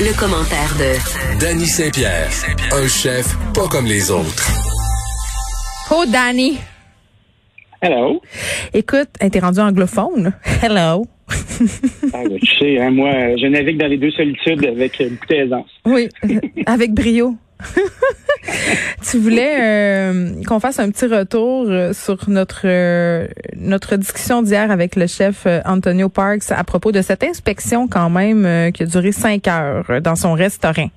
Le, commentaire de Danny Saint-Pierre, un chef pas comme les autres. Oh, Danny. Hello. Écoute, t'es rendu anglophone. Hello. ah, ben, tu sais, hein, moi, je navigue dans les deux solitudes avec beaucoup d'aisance. Oui, avec brio. tu voulais euh, qu'on fasse un petit retour euh, sur notre euh, notre discussion d'hier avec le chef Antonio Parks à propos de cette inspection quand même qui a duré cinq heures dans son restaurant.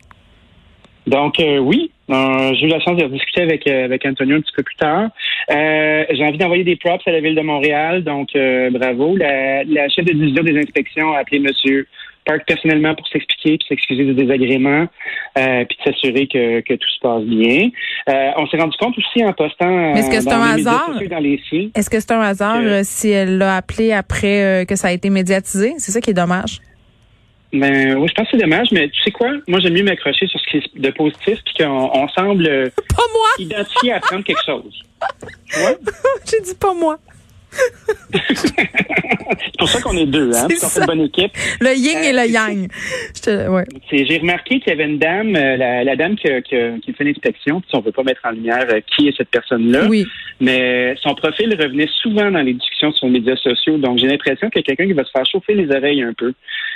Donc oui, j'ai eu la chance de discuter avec avec Antonio un petit peu plus tard. j'ai envie d'envoyer des props à la ville de Montréal, donc bravo. La, la, chef de division des inspections a appelé Monsieur Park personnellement pour s'expliquer, puis s'excuser du désagrément, euh, puis de s'assurer que, que, tout se passe bien. Euh, on s'est rendu compte aussi en postant est-ce que c'est un hasard? Est-ce que c'est un hasard euh, si elle l'a appelé après que ça a été médiatisé? C'est ça qui est dommage. Ben oui, je pense que c'est dommage, mais tu sais quoi? Moi, j'aime mieux m'accrocher sur ce qui est de positif, puis qu'on on semble pas moi. identifier à apprendre quelque chose. J'ai dit pas moi. C'est pour ça qu'on est deux, hein? C'est une bonne équipe. Le yin et le euh, yang. Ouais. J'ai remarqué qu'il y avait une dame, euh, la, dame qui, qui, fait l'inspection, si on veut pas mettre en lumière euh, qui est cette personne-là. Oui. Mais son profil revenait souvent dans les discussions sur les médias sociaux. Donc, j'ai l'impression qu'il y a quelqu'un qui va se faire chauffer les oreilles un peu.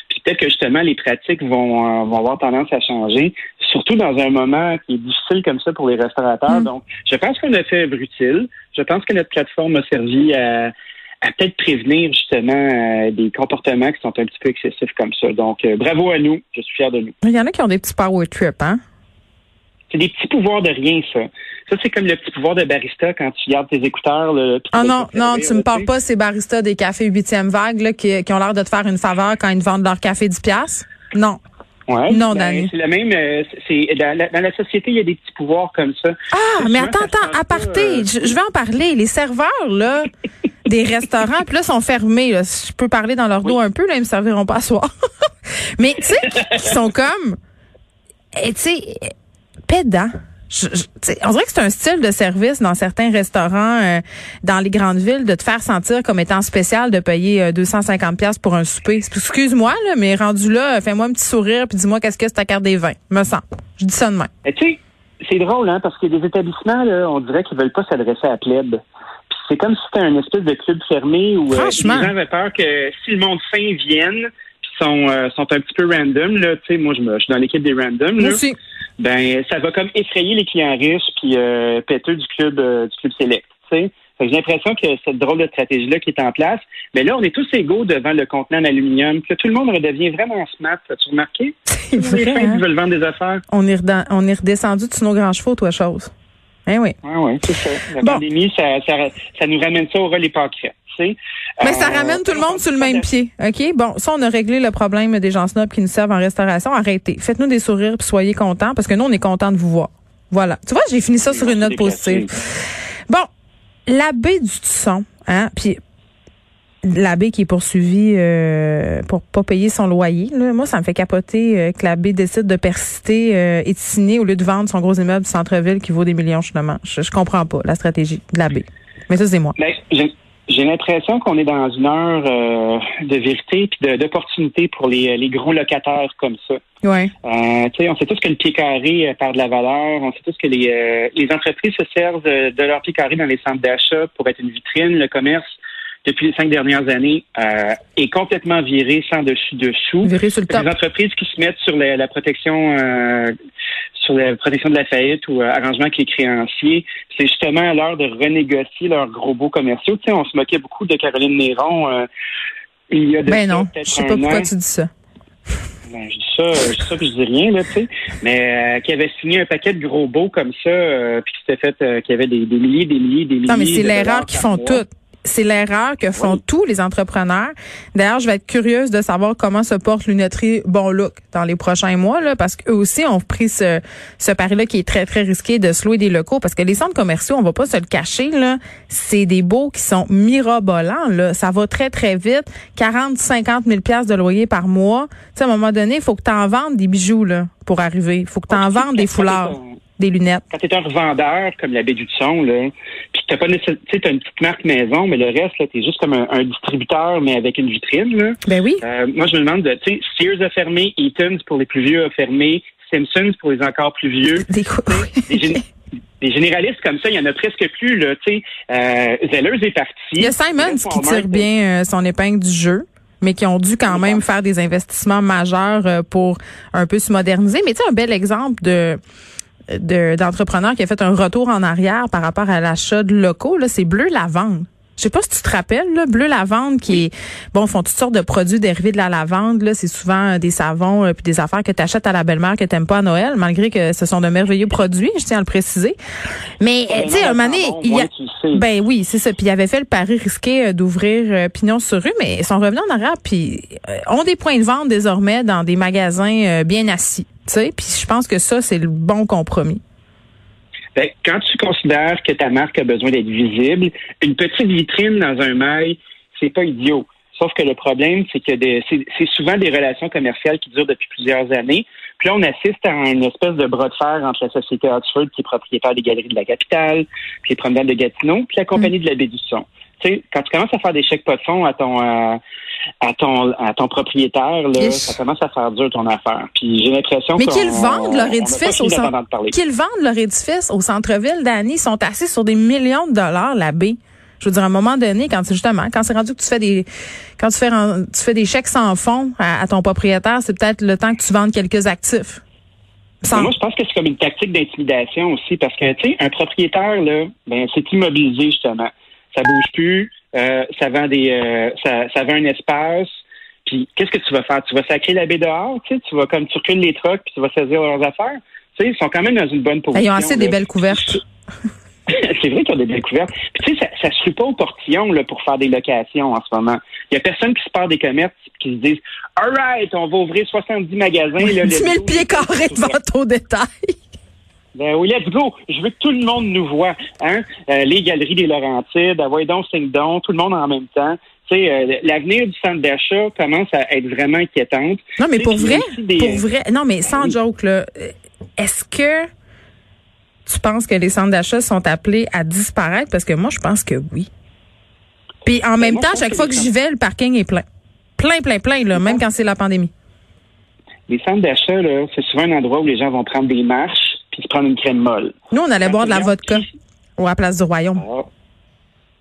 Puis peut-être que justement, les pratiques vont, vont avoir tendance à changer surtout dans un moment qui est difficile comme ça pour les restaurateurs. Mm. Donc, je pense qu'on a fait œuvre utile. Je pense que notre plateforme a servi à, peut-être prévenir justement euh, des comportements qui sont un petit peu excessifs comme ça. Donc, euh, bravo à nous. Je suis fier de nous. Il y en a qui ont des petits power trips, hein? C'est des petits pouvoirs de rien, ça. Ça, c'est comme le petit pouvoir de barista quand tu gardes tes écouteurs. ah non, non, tu me parles pas ces baristas des cafés huitième vague là, qui, qui ont l'air de te faire une faveur quand ils vendent leur café 10 piastres? Non. Ouais, non, ben, C'est le même. Euh, c'est dans la, société, il y a des petits pouvoirs comme ça. Ah, mais attends, attends, aparté, euh, je, vais en parler. Les serveurs là, des restaurants, puis là sont fermés. Là. Je peux parler dans leur dos un peu, là, ils me serviront pas à soir. mais tu sais, ils sont comme, eh, tu sais, pédants. Je, on dirait que c'est un style de service dans certains restaurants euh, dans les grandes villes de te faire sentir comme étant spécial de payer 250 euh, pièces pour un souper. Excuse-moi là, mais rendu là, fais-moi un petit sourire puis dis-moi qu'est-ce que c'est ta carte des vins. Me sens. Je dis ça de même. tu sais, c'est drôle hein parce a des établissements là, on dirait qu'ils veulent pas s'adresser à plèbe. Puis c'est comme si c'était un espèce de club fermé où euh, les gens avaient peur que si le monde fin vienne sont, sont un petit peu random. Là. Tu sais, moi, je, me, je suis dans l'équipe des random. Là. Aussi ben ça va comme effrayer les clients riches puis euh, péteux du club euh, du club select. J'ai l'impression que cette drôle de stratégie-là qui est en place. Mais là, on est tous égaux devant le contenant en aluminium, que tout le monde redevient vraiment smart. As-tu remarqué? C'est vrai, les hein? veulent vendre des affaires. On est, on est redescendu de nos grands chevaux, toi, chose. Eh oui. Oui, oui, c'est ça. La pandémie, ça, ça, ça, nous ramène ça au relais Mais ça euh, ramène tout le monde sur le même pied. OK? Bon, ça, on a réglé le problème des gens snobs qui nous servent en restauration. Arrêtez. Faites-nous des sourires puis soyez contents parce que nous, on est contents de vous voir. Voilà. Tu vois, j'ai fini ça sur une note positive. Bon, l'abbé du Tusson, hein, puis l'abbé qui est poursuivi euh, pour pas payer son loyer. Là. Moi, ça me fait capoter euh, que l'abbé décide de persister euh, et au lieu de vendre son gros immeuble du centre-ville qui vaut des millions justement. Je, je comprends pas la stratégie de l'abbé. Mais ça, c'est moi. Ben, j'ai l'impression qu'on est dans une heure euh, de vérité et d'opportunité pour les, les, gros locataires comme ça. Ouais. Euh, on sait tous que le pied carré euh, perd de la valeur. On sait tous que les, euh, les entreprises se servent de leur pied carré dans les centres d'achat pour être une vitrine. Le commerce, depuis les cinq dernières années, euh, est complètement viré sans dessus-dessous. Viré sur le Les entreprises qui se mettent sur la, la protection sur la protection de la faillite ou euh, arrangement avec les créanciers, c'est justement à l'heure de renégocier leurs gros beaux commerciaux. Tu sais, on se moquait beaucoup de Caroline Néron euh, il y a de ben non, je sais pas pourquoi tu dis ça. Ben, je dis ça, je dis ça, puis je dis rien là, tu sais. Mais euh, qui avait signé un paquet de gros beaux comme ça, puis qui s'était fait, qui avait des, milliers, des milliers, des milliers. Non, mais c'est l'erreur qu'ils font toutes c'est l'erreur que font tous les entrepreneurs. D'ailleurs, je vais être curieuse de savoir comment se porte Lunetterie Bon Look dans les prochains mois, là, parce qu'eux aussi ont pris ce, ce pari-là qui est très, très risqué de se louer des locaux, parce que les centres commerciaux, on va pas se le cacher, là, c'est des beaux qui sont mirobolants, là. Ça va très, très vite. 40, 50 000 piastres de loyer par mois. Tu sais, à un moment donné, il faut que tu en vendes des bijoux, là, pour arriver. Il faut que tu en vendes des foulards des lunettes. Quand tu es un revendeur comme la baie du son, là, puis t'as pas nécessairement, tu as une petite marque maison, mais le reste, là, t'es juste comme un, distributeur, mais avec une vitrine, là. Ben oui. Euh, moi, je me demande, tu sais, Sears a fermé, Eaton's pour les plus vieux a fermé, Simpsons pour les encore plus vieux. Des, des, généralistes comme ça, il y en a presque plus, là, tu sais. Euh, Zellers est parti. Il y a Simons qui tire bien euh, son épingle du jeu mais qui ont dû quand même faire des investissements majeurs euh, pour un peu se moderniser. Mais tu sais, un bel exemple de d'entrepreneur qui a fait un retour en arrière par rapport à l'achat de locaux, c'est Bleu Lavande. Je sais pas si tu te rappelles, là, Bleu Lavande, qui est, bon, font toutes sortes de produits dérivés de la lavande, là. C'est souvent des savons, euh, puis des affaires que tu achètes à la belle-mère que t'aimes pas à Noël, malgré que ce sont de merveilleux produits, je tiens à le préciser. Mais, tu sais, un moment il y a, ben oui, c'est ça. Puis il avait fait le pari risqué euh, d'ouvrir euh, pignon sur rue, mais ils sont revenus en arrière, puis ont des points de vente désormais dans des magasins bien assis. Puis je pense que ça, c'est le bon compromis. Ben, quand tu considères que ta marque a besoin d'être visible, une petite vitrine dans un mail, c'est pas idiot. Sauf que le problème, c'est que c'est souvent des relations commerciales qui durent depuis plusieurs années. Puis là, on assiste à une espèce de bras de fer entre la société Oxford, qui est propriétaire des galeries de la capitale, puis les promenades de Gatineau, puis la compagnie mm. de la baie du son. Tu sais, quand tu commences à faire des chèques pas de fond à ton euh, à ton à ton propriétaire, là, ça commence à faire dur ton affaire. Puis j'ai l'impression Mais qu'ils vendent leur édifice au centre qu'ils vendent leur édifice au centre-ville d'Annie, ils sont assis sur des millions de dollars la baie. Je veux dire, à un moment donné, quand justement, quand c'est rendu que tu fais des, quand tu fais, tu fais des chèques sans fond à, ton propriétaire, c'est peut-être le temps que tu vendes quelques actifs. Moi, je pense que c'est comme une tactique d'intimidation aussi, parce que, tu sais, un propriétaire, là, ben, c'est immobilisé, justement. Ça bouge plus, euh, ça vend des, euh, ça, ça vend un espace. Puis qu'est-ce que tu vas faire? Tu vas sacrer la baie dehors, tu sais, tu vas comme tu recules les trucks puis tu vas saisir leurs affaires. Tu sais, ils sont quand même dans une bonne position. Ils ont assez des belles couvertes. c'est vrai qu'ils ont des belles couvertes. Puis, tu sais, ça, ça se pas au portillon là, pour faire des locations en ce moment. Il y a personne qui se part des commerces qui se disent All right, on va ouvrir 70 magasins. Là, 10 000 pieds carrés de vente au détail. Ben oui, let's go. Je veux que tout le monde nous voit. Hein? Euh, les galeries des Laurentides, donc, cinq dons, tout le monde en même temps. Tu sais, euh, l'avenir du centre d'achat commence à être vraiment inquiétante. Non, mais pour vrai, pour vrai, non, mais sans joke, là, euh, est-ce que tu penses que les centres d'achat sont appelés à disparaître? Parce que moi, je pense que oui. Puis en ben, même temps, chaque fois que j'y vais, le parking est plein. Plein, plein, plein, là, même quand c'est la pandémie. Les centres d'achat, là, c'est souvent un endroit où les gens vont prendre des marches puis se prendre une crème molle. Nous, on allait boire de la vodka ou à la place du Royaume. Ah.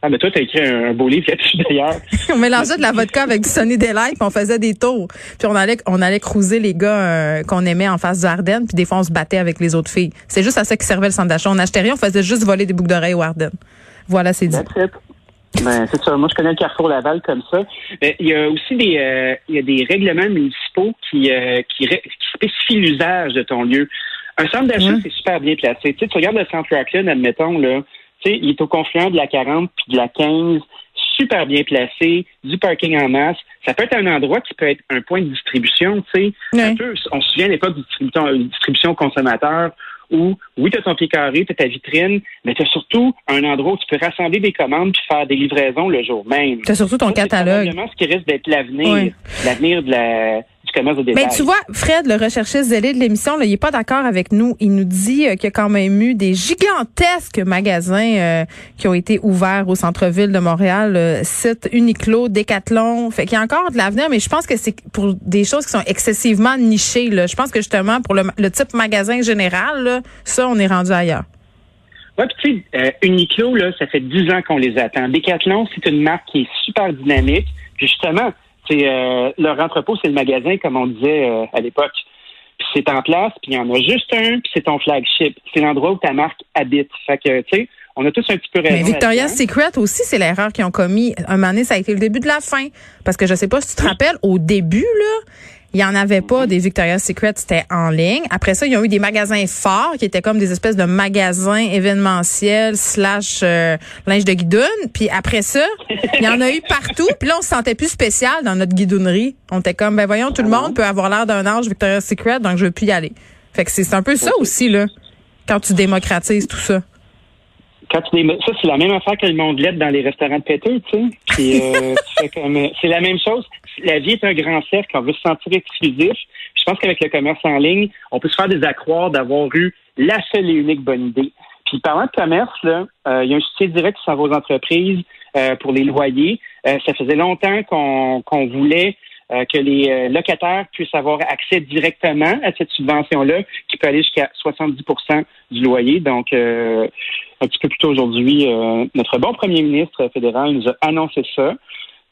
ah mais toi, tu as écrit un, beau livre là-dessus, d'ailleurs. on mélangeait de la vodka avec du Sunny Delight, puis on faisait des tours. Puis on allait, on allait cruiser les gars euh, qu'on aimait en face du Ardennes, puis des fois, on se battait avec les autres filles. C'est juste à ça qui servait le centre d'achat. On achetait rien, on faisait juste voler des boucles d'oreilles au Ardennes. Voilà, c'est dit. Ben, c'est ça. Moi, je connais le Carrefour Laval comme ça. Mais il y a aussi des, euh, il y a des règlements municipaux qui, euh, qui, qui spécifient l'usage de ton lieu. Un centre d'achat, c'est super bien placé. Tu, sais, tu regardes le centre Rockland, admettons, là, tu sais, il est au confluent de la 40 puis de la 15, super bien placé, du parking en masse. Ça peut être un endroit qui peut être un point de distribution, tu sais. on se souvient à l'époque de distribution consommateur où, oui, tu as ton pied carré, tu as ta vitrine, mais tu as surtout un endroit où tu peux rassembler des commandes puis faire des livraisons le jour même. Tu as surtout ton catalogue. C'est ce qui risque d'être l'avenir, l'avenir de la mais tu vois, Fred, le recherchiste zélé de l'émission, il est pas d'accord avec nous. Il nous dit euh, qu'il y a quand même eu des gigantesques magasins euh, qui ont été ouverts au centre-ville de Montréal, euh, site Uniqlo, Decathlon. Fait qu'il y a encore de l'avenir, mais je pense que c'est pour des choses qui sont excessivement nichées. Là. Je pense que justement, pour le, type magasin général, là, ça, on est rendu ailleurs. Oui, tu sais, Uniqlo, là, ça fait dix ans qu'on les attend. Decathlon, c'est une marque qui est super dynamique. Puis justement, c'est euh, leur entrepôt, c'est le magasin, comme on disait euh, à l'époque. Puis c'est en place, puis il y en a juste un, puis c'est ton flagship. C'est l'endroit où ta marque habite. Fait que, tu sais, on a tous un petit peu raison. Mais Victoria's Secret aussi, c'est l'erreur qu'ils ont commis. Un moment donné, ça a été le début de la fin. Parce que je sais pas si tu te rappelles, au début, là, il y en avait pas des Victoria's Secret, c'était en ligne. Après ça, il y a eu des magasins forts qui étaient comme des espèces de magasins événementiels slash euh, linge de guidoune. Puis après ça, il y en a eu partout. Puis là, on se sentait plus spécial dans notre guidonnerie. On était comme, ben voyons, tout le monde peut avoir l'air d'un ange Victoria's Secret, donc je veux plus y aller. Fait que c'est un peu ça aussi, là, quand tu démocratises tout ça. Quand tu ça, c'est la même affaire que le mondelette dans les restaurants de péteux, tu sais. Puis, euh, euh, c'est la même chose. La vie est un grand cercle. On veut se sentir exclusif. Je pense qu'avec le commerce en ligne, on peut se faire des accroires d'avoir eu la seule et unique bonne idée. Puis, parlant de commerce, euh, il y a un soutien direct qui s'en va aux entreprises euh, pour les loyers. Euh, ça faisait longtemps qu'on voulait euh, que les euh, locataires puissent avoir accès directement à cette subvention-là, qui peut aller jusqu'à 70% du loyer. Donc, un petit peu plus tôt aujourd'hui, notre bon premier ministre fédéral nous a annoncé ça.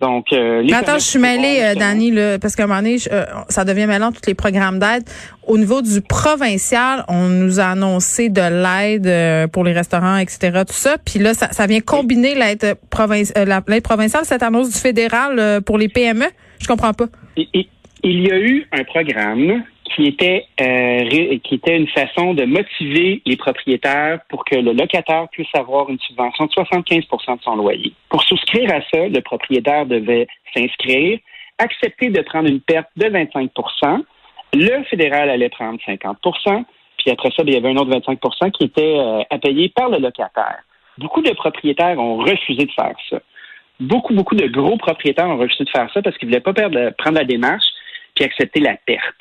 Donc, euh, les Mais attends, je suis mêlée, euh, Dani, là, parce qu'à un moment donné, je- euh, ça devient mêlant tous les programmes d'aide. Au niveau du provincial, on nous a annoncé de l'aide euh, pour les restaurants, etc., tout ça. Puis là, ça, ça vient combiner l'aide provinci- euh, la- l'aide provinciale, cette annonce du fédéral euh, pour les PME. Je comprends pas. Il, il- il y a eu un programme qui était euh, qui était une façon de motiver les propriétaires pour que le locataire puisse avoir une subvention de 75 de son loyer. Pour souscrire à ça, le propriétaire devait s'inscrire, accepter de prendre une perte de 25% le fédéral allait prendre 50% puis après ça, il y avait un autre 25% qui était euh, à payer par le locataire. Beaucoup de propriétaires ont refusé de faire ça. Beaucoup, beaucoup de gros propriétaires ont refusé de faire ça parce qu'ils ne voulaient pas perdre, prendre la démarche puis accepter la perte.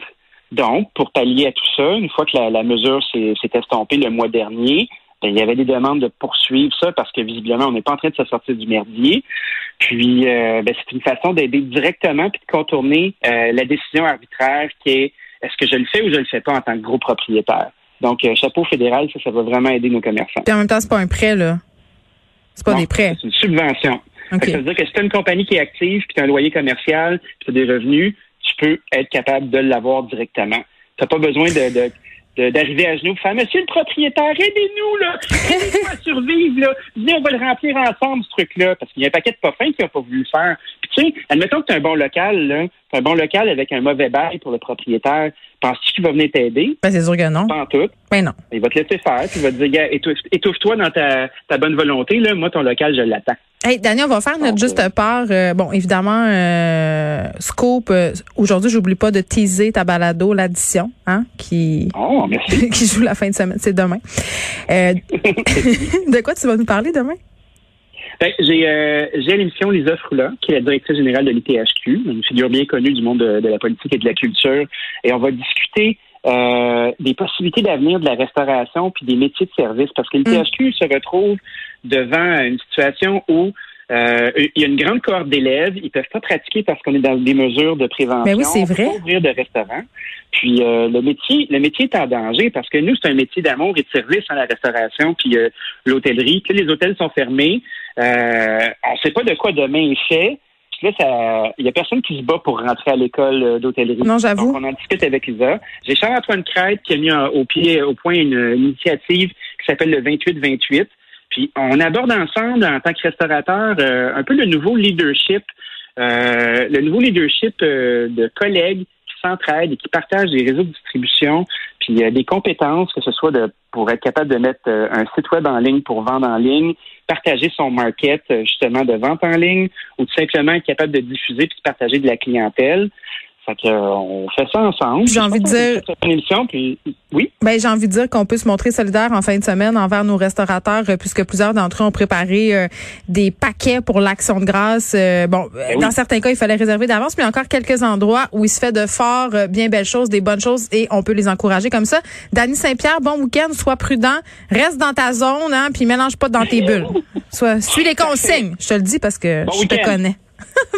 Donc, pour pallier à tout ça, une fois que la, la mesure s'est estompée le mois dernier, ben, il y avait des demandes de poursuivre ça parce que visiblement, on n'est pas en train de se sortir du merdier. Puis, euh, ben, c'est une façon d'aider directement puis de contourner euh, la décision arbitraire qui est est-ce que je le fais ou je le fais pas en tant que gros propriétaire? Donc, euh, chapeau fédéral, ça, ça va vraiment aider nos commerçants. Puis en même temps, c'est pas un prêt, là. C'est pas Non, des prêts. C'est une subvention. Ça veut dire que si tu as une compagnie qui est active, puis tu as un loyer commercial, puis tu as des revenus, tu peux être capable de l'avoir directement. Tu n'as pas besoin d'arriver à genoux pour faire Monsieur le propriétaire, aidez-nous, là! Aidez-nous à survivre, là! Venez, on va le remplir ensemble, ce truc-là. Parce qu'il y a un paquet de pas fins qui n'ont pas voulu le faire. Puis tu sais, admettons que tu as un bon local, là, un bon local avec un mauvais bail pour le propriétaire. Penses-tu qu'il va venir t'aider? Ben, c'est sûr que non. Pas en tout. Ben non. Il va te laisser faire, puis il va te dire, Gars, étouffe- étouffe-toi dans ta, ta bonne volonté, là. Moi, ton local, je l'attends. Hey, Daniel, on va faire notre juste part. Euh, bon, évidemment, euh, Scoop, euh, aujourd'hui, j'oublie pas de teaser ta balado, l'addition, hein, qui, Oh, merci. qui joue la fin de semaine. C'est demain. Euh, de quoi tu vas nous parler demain? Ben, j'ai euh, j'ai à l'émission Lisa Froula, qui est la directrice générale de l'ITHQ, une figure bien connue du monde de, de la politique et de la culture. Et on va discuter euh, des possibilités d'avenir de la restauration puis des métiers de service. Parce que l'ITHQ se retrouve devant une situation où euh, il y a une grande cohorte d'élèves, ils peuvent pas pratiquer parce qu'on est dans des mesures de prévention. Ben oui, c'est On peut vrai. pas ouvrir de restaurant. Puis euh, le métier, le métier est en danger parce que nous, c'est un métier d'amour et de service à la restauration puis euh, l'hôtellerie. Tu sais, les hôtels sont fermés. Euh, on sait pas de quoi demain est fait. Puis là, il y a personne qui se bat pour rentrer à l'école euh, d'hôtellerie. Non, j'avoue. Donc, on en discute avec Lisa. J'ai Charles-Antoine Crête qui a mis en- au pied, au point une, une initiative qui s'appelle le 28-28. Puis on aborde ensemble, en tant que restaurateur, euh, un peu le nouveau leadership, euh, le nouveau leadership euh, de collègues qui s'entraident et qui partagent des réseaux de distribution, puis euh, des compétences, que ce soit de pour être capable de mettre euh, un site web en ligne pour vendre en ligne, partager son market euh, justement de vente en ligne, ou tout simplement être capable de diffuser puis de partager de la clientèle. Fait que, euh, on fait ça ensemble. J'ai envie de dire- une émission, puis oui? Ben, j'ai envie de dire qu'on peut se montrer solidaire en fin de semaine envers nos restaurateurs, euh, puisque plusieurs d'entre eux ont préparé euh, des paquets pour l'action de grâce. Euh, bon, oui. dans certains cas, il fallait réserver d'avance, mais encore quelques endroits où il se fait de fort euh, bien belles choses, des bonnes choses, et on peut les encourager comme ça. Dany Saint-Pierre, bon week-end, sois prudent, reste dans ta zone, hein, puis mélange pas dans tes bulles. Sois, suis les consignes, je te le dis parce que Bon je te connais.